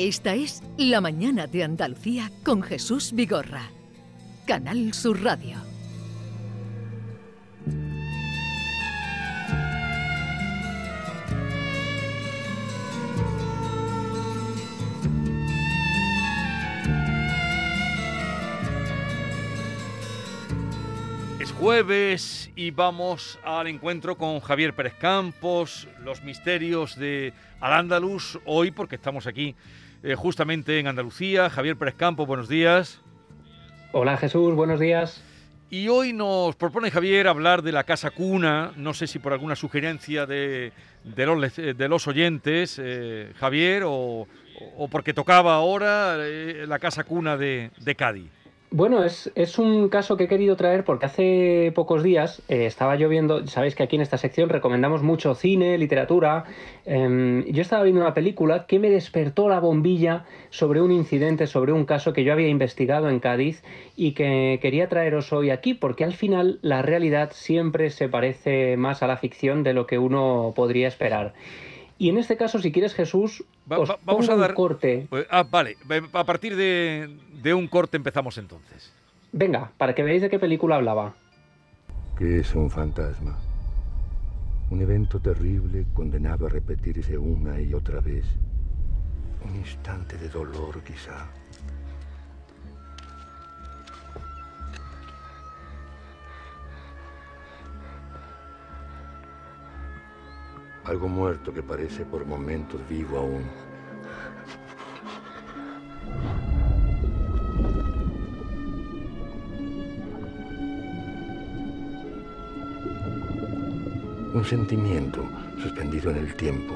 Esta es La Mañana de Andalucía con Jesús Vigorra. Canal Sur Radio. Es jueves y vamos al encuentro con Javier Pérez Campos, los misterios de Al-Ándalus, hoy porque estamos aquí eh, justamente en Andalucía. Javier Pérez Campos, buenos días. Hola Jesús, buenos días. Y hoy nos propone Javier hablar de la casa cuna, no sé si por alguna sugerencia de, de, los, de los, oyentes, eh, Javier, o, o, porque tocaba ahora eh, la casa cuna de, de Cádiz. Bueno, es, es, un caso que he querido traer porque hace pocos días eh, estaba yo viendo, sabéis que aquí en esta sección recomendamos mucho cine, literatura. Eh, yo estaba viendo una película que me despertó la bombilla sobre un incidente, sobre un caso que yo había investigado en Cádiz y que quería traeros hoy aquí porque al final la realidad siempre se parece más a la ficción de lo que uno podría esperar. Y en este caso, si quieres, Jesús, va, os va, vamos pongo a dar un corte. Ah, vale. A partir de, de, un corte empezamos entonces. Venga, para que veáis de qué película hablaba. ¿Qué es un fantasma? Un evento terrible condenado a repetirse una y otra vez. Un instante de dolor, quizá. Algo muerto que parece por momentos vivo aún. Un sentimiento suspendido en el tiempo.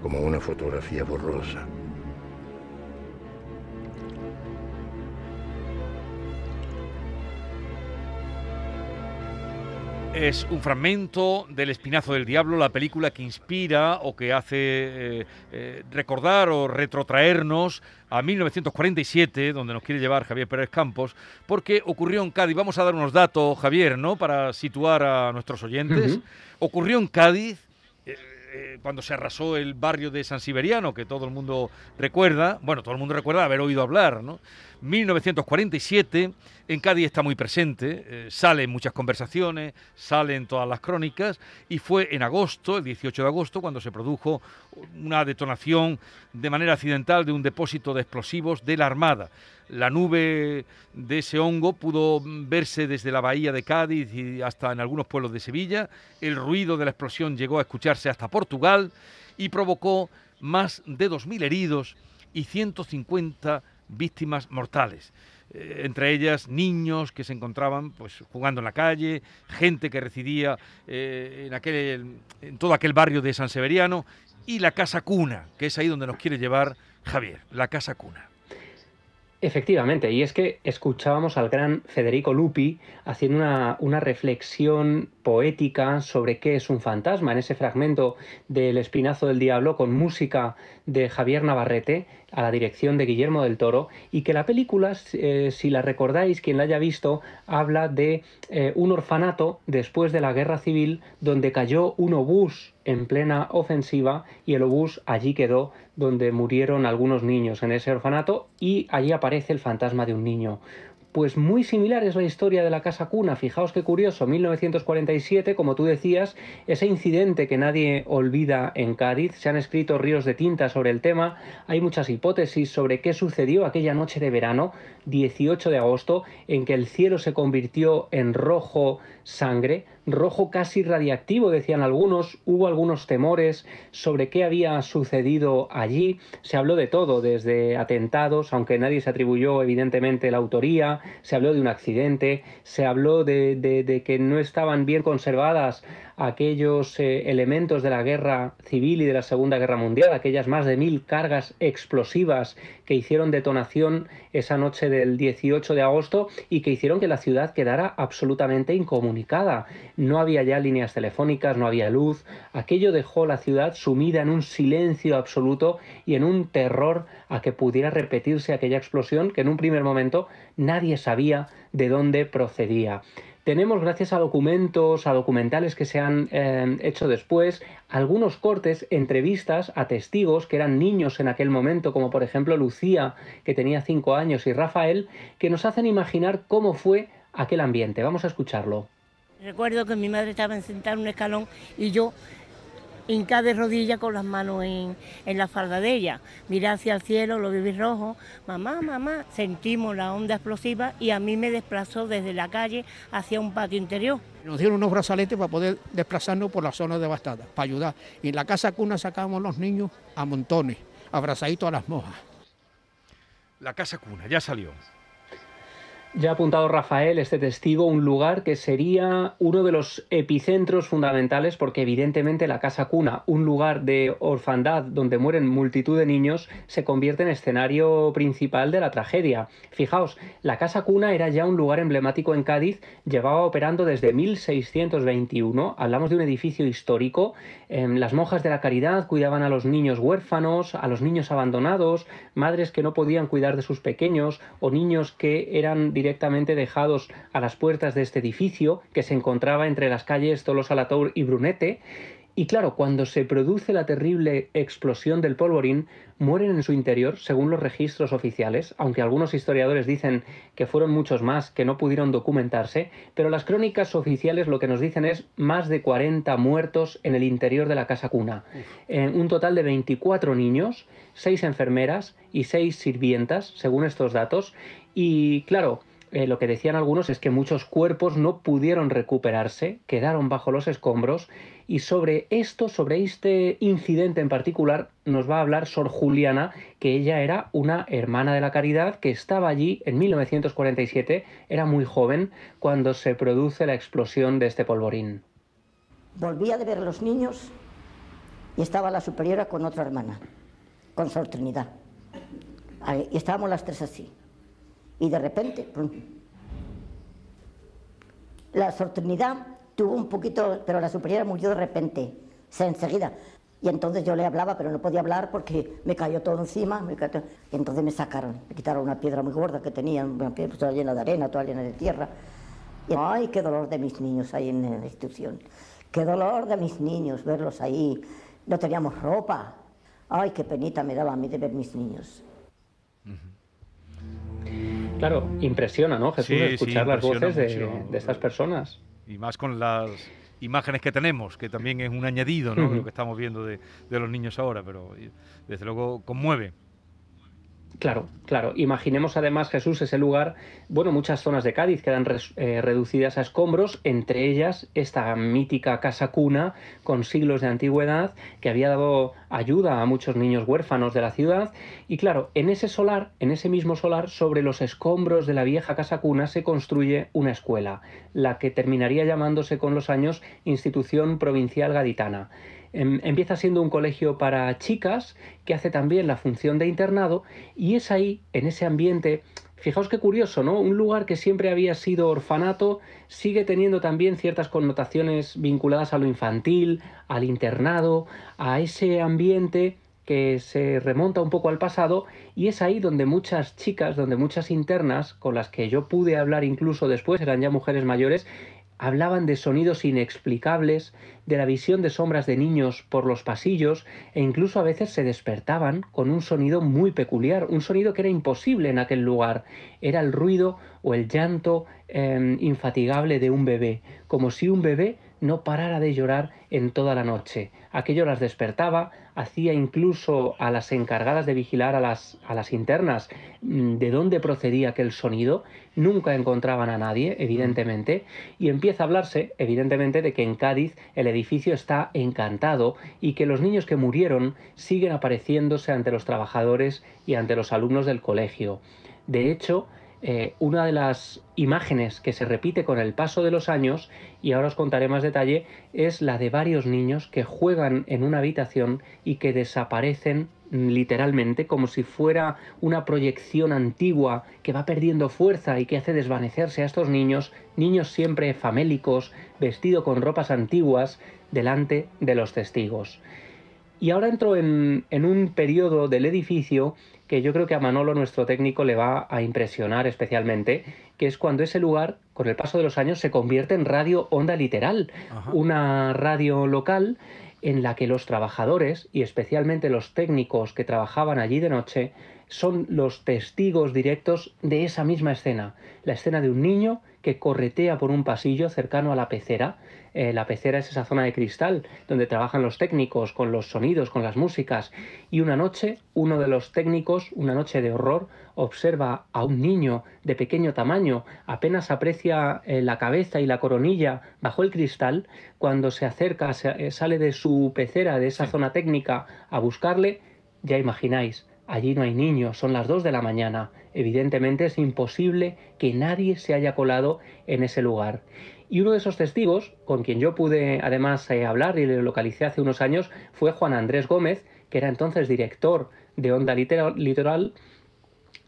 Como una fotografía borrosa. Es un fragmento del Espinazo del Diablo, la película que inspira o que hace eh, eh, recordar o retrotraernos a 1947, donde nos quiere llevar Javier Pérez Campos, porque ocurrió en Cádiz. Vamos a dar unos datos, Javier, ¿no? Para situar a nuestros oyentes. Uh -huh. Ocurrió en Cádiz eh, cuando se arrasó el barrio de San Siberiano, que todo el mundo recuerda, bueno, todo el mundo recuerda haber oído hablar, ¿no? 1947, en Cádiz está muy presente, eh, sale en muchas conversaciones, sale en todas las crónicas, y fue en agosto, el 18 de agosto, cuando se produjo una detonación de manera accidental de un depósito de explosivos de la Armada. La nube de ese hongo pudo verse desde la bahía de Cádiz y hasta en algunos pueblos de Sevilla. El ruido de la explosión llegó a escucharse hasta Portugal y provocó más de 2.000 heridos y 150 víctimas mortales. Eh, entre ellas niños que se encontraban pues, jugando en la calle, gente que residía eh, en, aquel, en todo aquel barrio de San Severiano y la Casa Cuna, que es ahí donde nos quiere llevar Javier, la Casa Cuna. Efectivamente, y es que escuchábamos al gran Federico Lupi haciendo una, una, reflexión poética sobre qué es un fantasma en ese fragmento del Espinazo del Diablo con música de Javier Navarrete a la dirección de Guillermo del Toro y que la película, eh, si la recordáis, quien la haya visto, habla de eh, un orfanato después de la guerra civil donde cayó un obús en plena ofensiva y el obús allí quedó donde murieron algunos niños en ese orfanato y allí aparece el fantasma de un niño. Pues muy similar es la historia de la casa cuna. Fijaos qué curioso, 1947, como tú decías, ese incidente que nadie olvida en Cádiz. Se han escrito ríos de tinta sobre el tema. Hay muchas hipótesis sobre qué sucedió aquella noche de verano, 18 de agosto, en que el cielo se convirtió en rojo sangre, rojo casi radiactivo, decían algunos. Hubo algunos temores sobre qué había sucedido allí. Se habló de todo, desde atentados, aunque nadie se atribuyó evidentemente la autoría se habló de un accidente, se habló de, de, de que no estaban bien conservadas aquellos eh, elementos de la guerra civil y de la Segunda Guerra Mundial, aquellas más de mil cargas explosivas que hicieron detonación esa noche del 18 de agosto y que hicieron que la ciudad quedara absolutamente incomunicada. No había ya líneas telefónicas, no había luz, aquello dejó la ciudad sumida en un silencio absoluto y en un terror a que pudiera repetirse aquella explosión que en un primer momento nadie sabía de dónde procedía. Tenemos, gracias a documentos, a documentales que se han eh, hecho después, algunos cortes, entrevistas a testigos que eran niños en aquel momento, como por ejemplo Lucía, que tenía cinco años, y Rafael, que nos hacen imaginar cómo fue aquel ambiente. Vamos a escucharlo. Recuerdo que mi madre estaba sentada en un escalón y yo hinca de rodillas con las manos en, la falda de ella. Miré hacia el cielo, lo vi rojo, mamá, mamá, sentimos la onda explosiva y a mí me desplazó desde la calle hacia un patio interior. Nos dieron unos brazaletes para poder desplazarnos por la zona devastada, para ayudar. Y en la casa cuna sacábamos los niños a montones, abrazaditos a las mojas. La casa cuna, ya salió. Ya ha apuntado Rafael, este testigo, un lugar que sería uno de los epicentros fundamentales porque evidentemente la casa cuna, un lugar de orfandad donde mueren multitud de niños, se convierte en escenario principal de la tragedia. Fijaos, la casa cuna era ya un lugar emblemático en Cádiz, llevaba operando desde 1621, hablamos de un edificio histórico, em, las monjas de la caridad cuidaban a los niños huérfanos, a los niños abandonados, madres que no podían cuidar de sus pequeños o niños que eran directamente dejados a las puertas de este edificio, que se encontraba entre las calles Tolosa Latour y Brunete. Y claro, cuando se produce la terrible explosión del polvorín, mueren en su interior, según los registros oficiales, aunque algunos historiadores dicen que fueron muchos más que no pudieron documentarse, pero las crónicas oficiales lo que nos dicen es más de 40 muertos en el interior de la casa cuna. un total de 24 niños, 6 enfermeras y 6 sirvientas, según estos datos. Y claro, eh, lo que decían algunos es que muchos cuerpos no pudieron recuperarse, quedaron bajo los escombros y sobre esto, sobre este incidente en particular, nos va a hablar Sor Juliana, que ella era una hermana de la caridad que estaba allí en 1947, era muy joven cuando se produce la explosión de este polvorín. Volvía de ver a los niños y estaba la superiora con otra hermana, con Sor Trinidad. Y estábamos las tres así y de repente, la sorternidad tuvo un poquito, pero la superiora murió de repente, se enseguida. Y entonces yo le hablaba, pero no podía hablar porque me cayó todo encima. Y entonces me sacaron, me quitaron una piedra muy gorda que tenía, una piedra toda llena de arena, toda llena de tierra. Ay, qué dolor de mis niños ahí en la institución. Qué dolor de mis niños verlos ahí. No teníamos ropa. Ay, qué penita me daba a mí de ver mis niños. Claro, impresiona, ¿no, Jesús, escuchar las voces de, estas personas. Y más con las imágenes que tenemos, que también es un añadido, ¿no? de lo que estamos viendo de, de los niños ahora, pero desde luego conmueve. Claro, claro. Imaginemos además, Jesús, ese lugar, bueno, muchas zonas de Cádiz quedan eh, reducidas a escombros, entre ellas esta mítica casa cuna con siglos de antigüedad que había dado ayuda a muchos niños huérfanos de la ciudad. Y claro, en ese solar, en ese mismo solar, sobre los escombros de la vieja casa cuna se construye una escuela, la que terminaría llamándose con los años Institución Provincial Gaditana. Em, empieza siendo un colegio para chicas que hace también la función de internado y es ahí, en ese ambiente, Fijaos qué curioso, ¿no? Un lugar que siempre había sido orfanato sigue teniendo también ciertas connotaciones vinculadas a lo infantil, al internado, a ese ambiente que se remonta un poco al pasado y es ahí donde muchas chicas, donde muchas internas, con las que yo pude hablar incluso después, eran ya mujeres mayores, hablaban de sonidos inexplicables, de la visión de sombras de niños por los pasillos e incluso a veces se despertaban con un sonido muy peculiar, un sonido que era imposible en aquel lugar. Era el ruido o el llanto em, infatigable de un bebé, como si un bebé no parara de llorar en toda la noche. Aquello las despertaba, hacía incluso a las encargadas de vigilar a las, a las internas mm, de dónde procedía aquel sonido. Nunca encontraban a nadie, evidentemente, y empieza a hablarse, evidentemente, de que en Cádiz el edificio está encantado y que los niños que murieron siguen apareciéndose ante los trabajadores y ante los alumnos del colegio. De hecho, eh, una de las imágenes que se repite con el paso de los años, y ahora os contaré más detalle, es la de varios niños que juegan en una habitación y que desaparecen literalmente como si fuera una proyección antigua que va perdiendo fuerza y que hace desvanecerse a estos niños, niños siempre famélicos, vestidos con ropas antiguas, delante de los testigos. Y ahora entro en, en un periodo del edificio que yo creo que a Manolo, nuestro técnico, le va a impresionar especialmente, que es cuando ese lugar, con el paso de los años, se convierte en radio onda literal, una radio local en la que los trabajadores y especialmente los técnicos que trabajaban allí de noche son los testigos directos de esa misma escena, la escena de un niño que corretea por un pasillo cercano a la pecera. Eh, la pecera es esa zona de cristal donde trabajan los técnicos con los sonidos, con las músicas. Y una noche, uno de los técnicos, una noche de horror, observa a un niño de pequeño tamaño, apenas aprecia eh, la cabeza y la coronilla bajo el cristal, cuando se acerca, eh, sale de su pecera, de esa zona técnica, a buscarle, ya imagináis, Allí no hay niños, son las 2 de la mañana. Evidentemente es imposible que nadie se haya colado en ese lugar. Y uno de esos testigos, con quien yo pude además eh, hablar y le localicé hace unos años, fue Juan Andrés Gómez, que era entonces director de Onda Litoral,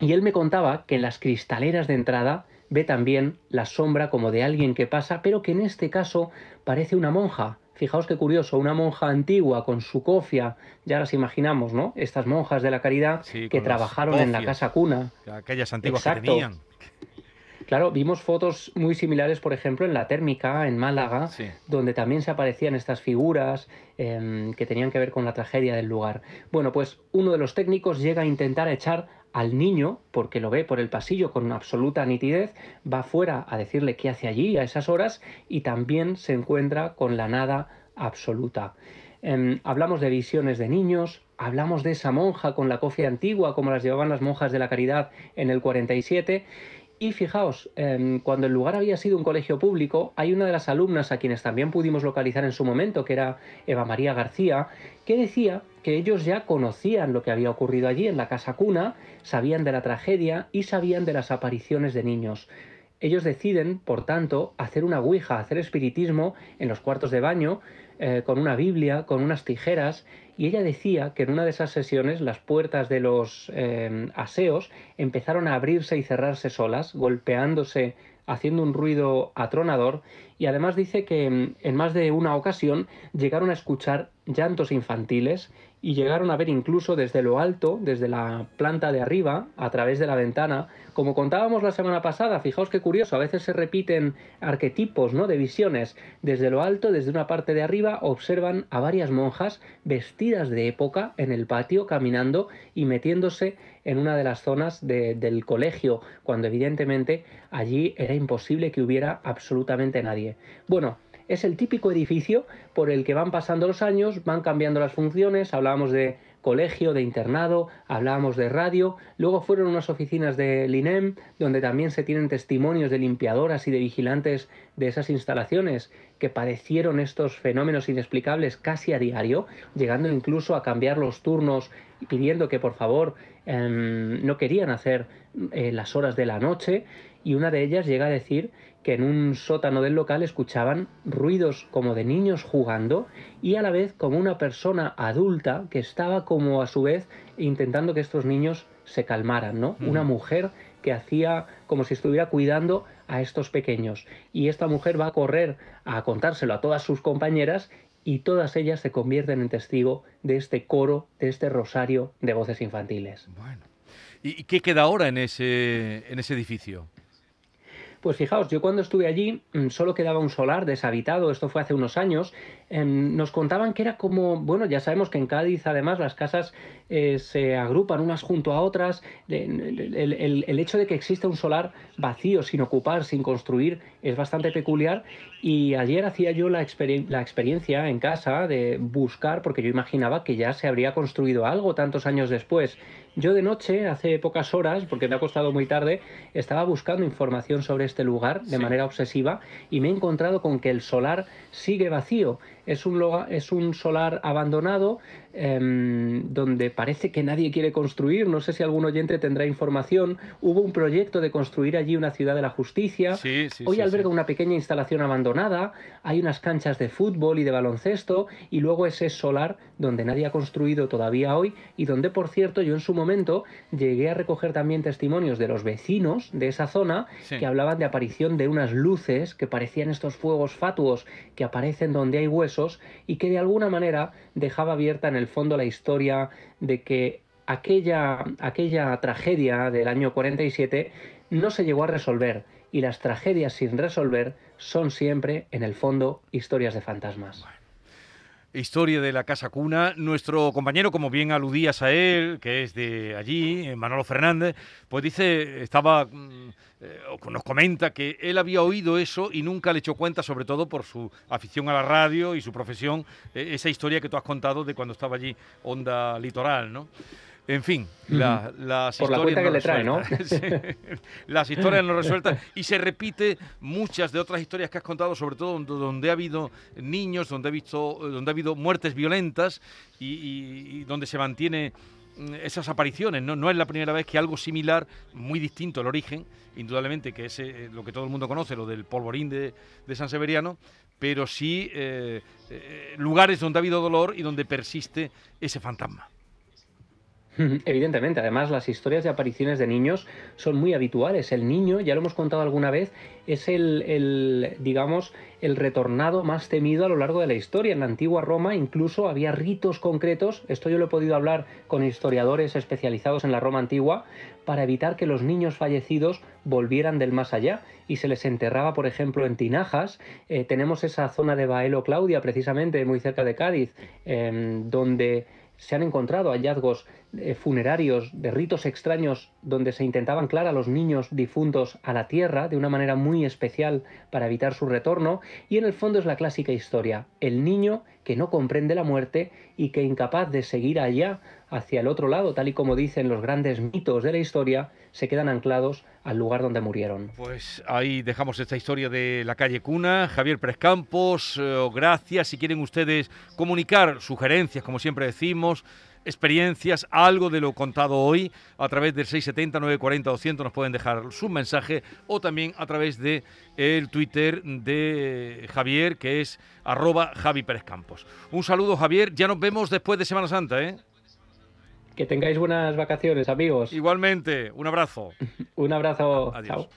y él me contaba que en las cristaleras de entrada ve también la sombra como de alguien que pasa, pero que en este caso parece una monja, Fijaos qué curioso, una monja antigua con su cofia, ya las imaginamos, ¿no? Estas monjas de la caridad que trabajaron en la casa cuna. Aquellas antiguas que tenían. Claro, vimos fotos muy similares, por ejemplo, en la térmica, en Málaga, donde también se aparecían estas figuras em, que tenían que ver con la tragedia del lugar. Bueno, pues uno de los técnicos llega a intentar echar al niño, porque lo ve por el pasillo con absoluta nitidez, va fuera a decirle qué hace allí a esas horas y también se encuentra con la nada absoluta. Em, hablamos de visiones de niños, hablamos de esa monja con la cofia antigua, como las llevaban las monjas de la caridad en el 47, y fijaos, em, cuando el lugar había sido un colegio público, hay una de las alumnas a quienes también pudimos localizar en su momento, que era Eva María García, que decía que ellos ya conocían lo que había ocurrido allí en la casa cuna, sabían de la tragedia y sabían de las apariciones de niños. Ellos deciden, por tanto, hacer una ouija, hacer espiritismo en los cuartos de baño, eh, con una Biblia, con unas tijeras, y ella decía que en una de esas sesiones las puertas de los eh, aseos empezaron a abrirse y cerrarse solas, golpeándose, haciendo un ruido atronador, y además dice que mm, en más de una ocasión llegaron a escuchar llantos infantiles y llegaron a ver incluso desde lo alto, desde la planta de arriba, a través de la ventana, como contábamos la semana pasada, fijaos qué curioso, a veces se repiten arquetipos, ¿no? de visiones, desde lo alto, desde una parte de arriba, observan a varias monjas vestidas de época en el patio caminando y metiéndose en una de las zonas del colegio, cuando evidentemente allí era imposible que hubiera absolutamente nadie. Bueno, es el típico edificio por el que van pasando los años, van cambiando las funciones, hablábamos de colegio, de internado, hablábamos de radio, luego fueron unas oficinas del INEM, donde también se tienen testimonios de limpiadoras y de vigilantes de esas instalaciones que padecieron estos fenómenos inexplicables casi a diario, llegando incluso a cambiar los turnos y pidiendo que por favor em, no querían hacer eh, las horas de la noche, y una de ellas llega a decir que en un sótano del local escuchaban ruidos como de niños jugando y a la vez como una persona adulta que estaba como a su vez intentando que estos niños se calmaran, ¿no? Una mujer que hacía como si estuviera cuidando a estos pequeños. Y esta mujer va a correr a contárselo a todas sus compañeras y todas ellas se convierten en testigo de este coro, de este rosario de voces infantiles. Bueno. ¿Y qué queda ahora en ese, en ese edificio? Pues fijaos, yo cuando estuve allí mm, solo quedaba un solar deshabitado, esto fue hace unos años, em, nos contaban que era como, bueno, ya sabemos que en Cádiz además las casas eh, se agrupan unas junto a otras, el, hecho de que exista un solar vacío, sin ocupar, sin construir, es bastante peculiar y ayer hacía yo la, la experiencia en casa de buscar, porque yo imaginaba que ya se habría construido algo tantos años después. Yo de noche, hace pocas horas, porque me ha costado muy tarde, estaba buscando información sobre este lugar de manera obsesiva y me he encontrado con que el solar sigue vacío. Es un, es un solar abandonado Em, donde parece que nadie quiere construir. No sé si algún oyente tendrá información. Hubo un proyecto de construir allí una ciudad de la justicia. Hoy alberga una pequeña instalación abandonada. Hay unas canchas de fútbol y de baloncesto. Y luego ese solar donde nadie ha construido todavía hoy. Y donde, por cierto, yo en su momento llegué a recoger también testimonios de los vecinos de esa zona que hablaban de aparición de unas luces que parecían estos fuegos fatuos que aparecen donde hay huesos y que de alguna manera dejaba abierta en el fondo la historia de que aquella, aquella tragedia del año 47 no se llegó a resolver y las tragedias sin resolver son siempre, en el fondo, historias de fantasmas. Historia de la Casa Cuna. Nuestro compañero, como bien aludías a él, que es de allí, eh, Manolo Fernández, pues dice, estaba, mm, eh, nos comenta que él había oído eso y nunca le echó cuenta, sobre todo por su afición a la radio y su profesión, eh, esa historia que tú has contado de cuando estaba allí Onda Litoral, ¿no? En fin, las historias que le trae, ¿no? las historias no resueltas y se repite muchas de otras historias que has contado, sobre todo donde, ha habido niños, donde ha, visto, donde ha habido muertes violentas y, donde se mantiene mm, esas apariciones. ¿no? no es la primera vez que algo similar, muy distinto el origen, indudablemente que es eh, lo que todo el mundo conoce, lo del polvorín de, San Severiano, pero sí eh, eh, lugares donde ha habido dolor y donde persiste ese fantasma. Evidentemente, además las historias de apariciones de niños son muy habituales. El niño, ya lo hemos contado alguna vez, es el, digamos, el retornado más temido a lo largo de la historia. En la antigua Roma incluso había ritos concretos, esto yo lo he podido hablar con historiadores especializados en la Roma antigua, para evitar que los niños fallecidos volvieran del más allá y se les enterraba, por ejemplo, en tinajas. Eh, tenemos esa zona de Baelo Claudia, precisamente muy cerca de Cádiz, em, donde se han encontrado hallazgos eh, funerarios de ritos extraños donde se intentaba anclar a los niños difuntos a la tierra de una manera muy especial para evitar su retorno y en el fondo es la clásica historia, el niño que no comprende la muerte y que incapaz de seguir allá hacia el otro lado, tal y como dicen los grandes mitos de la historia, se quedan anclados al lugar donde murieron. Pues ahí dejamos esta historia de la calle Cuna. Javier Pérez Campos, eh, gracias. Si quieren ustedes comunicar sugerencias, como siempre decimos, experiencias, algo de lo contado hoy, a través del 670-940-200 nos pueden dejar su mensaje o también a través de el Twitter de Javier, que es arroba Javi Pérez Campos. Un saludo, Javier. Ya nos vemos después de Semana Santa, ¿eh? Que tengáis buenas vacaciones, amigos. Igualmente, un abrazo. un abrazo. Adiós. Chao.